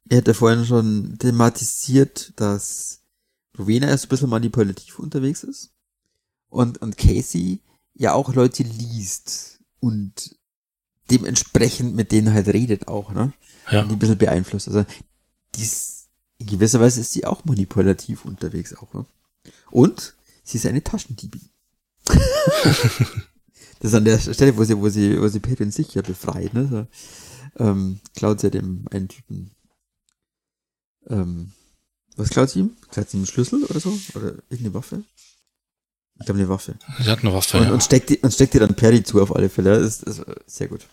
er hatte vorhin schon thematisiert, dass Rowena erst ein bisschen manipulativ unterwegs ist und und Casey ja auch Leute liest und dementsprechend mit denen halt redet auch, ne? Ja. Und die ein bisschen beeinflusst. Also dies, in gewisser Weise ist sie auch manipulativ unterwegs auch, ne? Und sie ist eine Taschendiebin. das ist an der Stelle, wo sie, wo sie, wo sie Perrin sich ja befreit, ne? So, ähm, klaut sie dem einen Typen. Ähm, was klaut sie ihm? Klaut sie ihm einen Schlüssel oder so? Oder irgendeine Waffe? Ich glaube eine Waffe. Sie hat eine Waffe, Und, ja. und steckt die, und steckt dir dann Perry zu auf alle Fälle. Das ist, das ist sehr gut.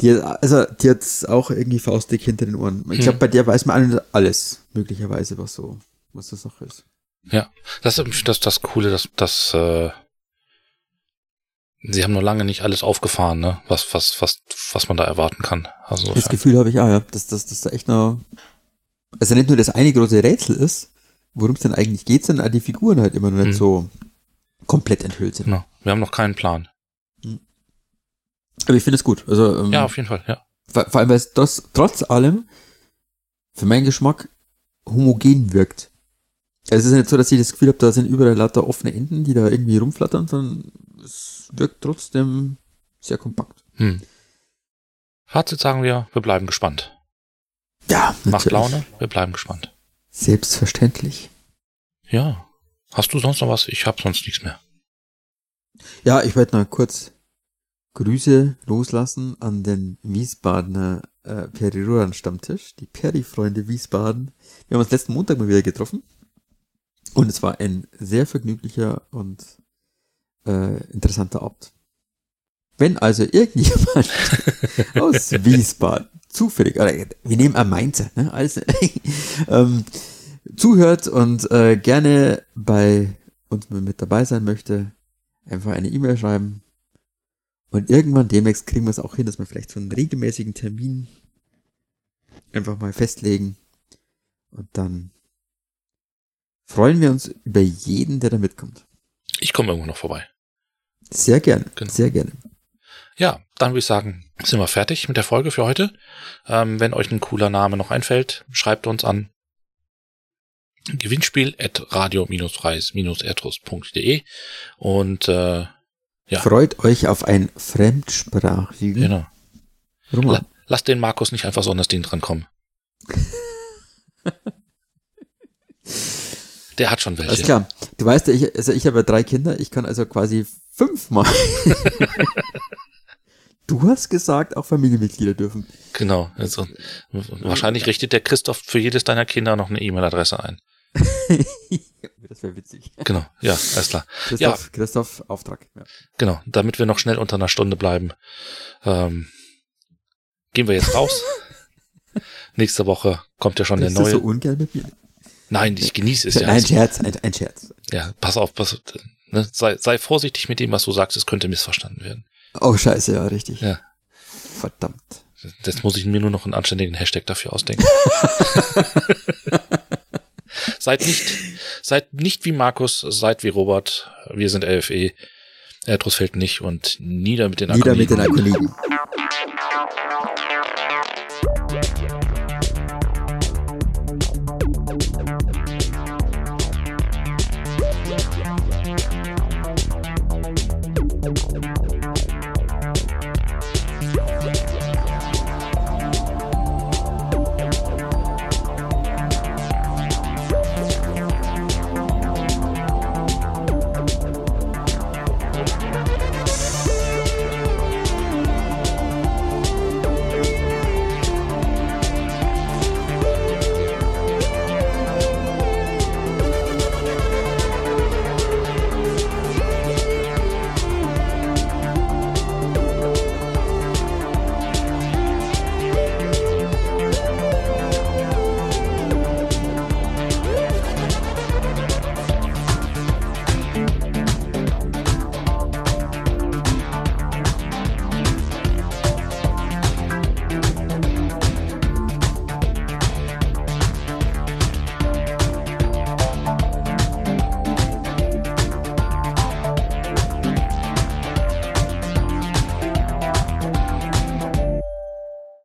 Die, also, die hat auch irgendwie faustdick hinter den Ohren. Ich glaube, Hm. bei der weiß man alles, möglicherweise, was so, was das Sache ist. Ja, das ist das, das Coole, dass, dass äh, sie haben noch lange nicht alles aufgefahren, ne? Was, was, was, was man da erwarten kann. Also Das Gefühl habe ich auch, ja, dass, dass, dass da echt noch, also nicht nur das eine große Rätsel ist, worum es denn eigentlich geht, sondern die Figuren halt immer noch nicht Hm. so komplett enthüllt sind. genau. Wir haben noch keinen Plan. Aber ich finde es gut. Also, ähm, Ja, auf jeden Fall, ja. vor, vor allem, weil es das trotz allem für meinen Geschmack homogen wirkt. Es ist nicht so, dass ich das Gefühl habe, da sind überall lauter offene Enden, die da irgendwie rumflattern, sondern es wirkt trotzdem sehr kompakt. Hm. Fazit sagen wir, wir bleiben gespannt. Ja, Macht Laune, wir bleiben gespannt. Selbstverständlich. Ja. Hast du sonst noch was? Ich habe sonst nichts mehr. Ja, ich wollte noch kurz Grüße loslassen an den Wiesbadener äh, Peri-Roran-Stammtisch, die Peri-Freunde Wiesbaden. Wir haben uns letzten Montag mal wieder getroffen und es war ein sehr vergnüglicher und äh, interessanter Abend. Wenn also irgendjemand aus Wiesbaden zufällig, oder wir nehmen ein Mainzer, ne, also, ähm, zuhört und äh, gerne bei uns mit dabei sein möchte, einfach eine E-Mail schreiben. Und irgendwann demnächst kriegen wir es auch hin, dass wir vielleicht so einen regelmäßigen Termin einfach mal festlegen. Und dann freuen wir uns über jeden, der da mitkommt. Ich komme irgendwo noch vorbei. Sehr gerne, genau. sehr gerne. Ja, dann würde ich sagen, sind wir fertig mit der Folge für heute. Ähm, wenn euch ein cooler Name noch einfällt, schreibt uns an Gewinnspiel at radio-freies-ertrus.de und äh, ja. Freut euch auf ein fremdsprachigen genau. Roman. lasst den Markus nicht einfach so an das Ding drankommen. Der hat schon welche. Alles klar. Du weißt ja, ich, also ich habe ja drei Kinder, ich kann also quasi fünfmal. du hast gesagt, auch Familienmitglieder dürfen. Genau. Also, wahrscheinlich richtet der Christoph für jedes deiner Kinder noch eine E-Mail-Adresse ein. das wäre witzig. Genau, ja, alles klar. Christoph, ja. Christoph Auftrag. Ja. Genau, damit wir noch schnell unter einer Stunde bleiben, ähm, gehen wir jetzt raus. Nächste Woche kommt ja schon Bist der neue. Du so ungern mit mir? Nein, ich genieße es ja. Ein Scherz, ein, ein Scherz. Ja, pass auf, pass, ne, sei, sei vorsichtig mit dem, was du sagst, es könnte missverstanden werden. Oh, scheiße, ja, richtig. Ja. Verdammt. Jetzt muss ich mir nur noch einen anständigen Hashtag dafür ausdenken. seid nicht, seid nicht wie Markus, seid wie Robert. Wir sind LFE. Erdrus fällt nicht und nieder mit den Nieder mit den Akkoniden.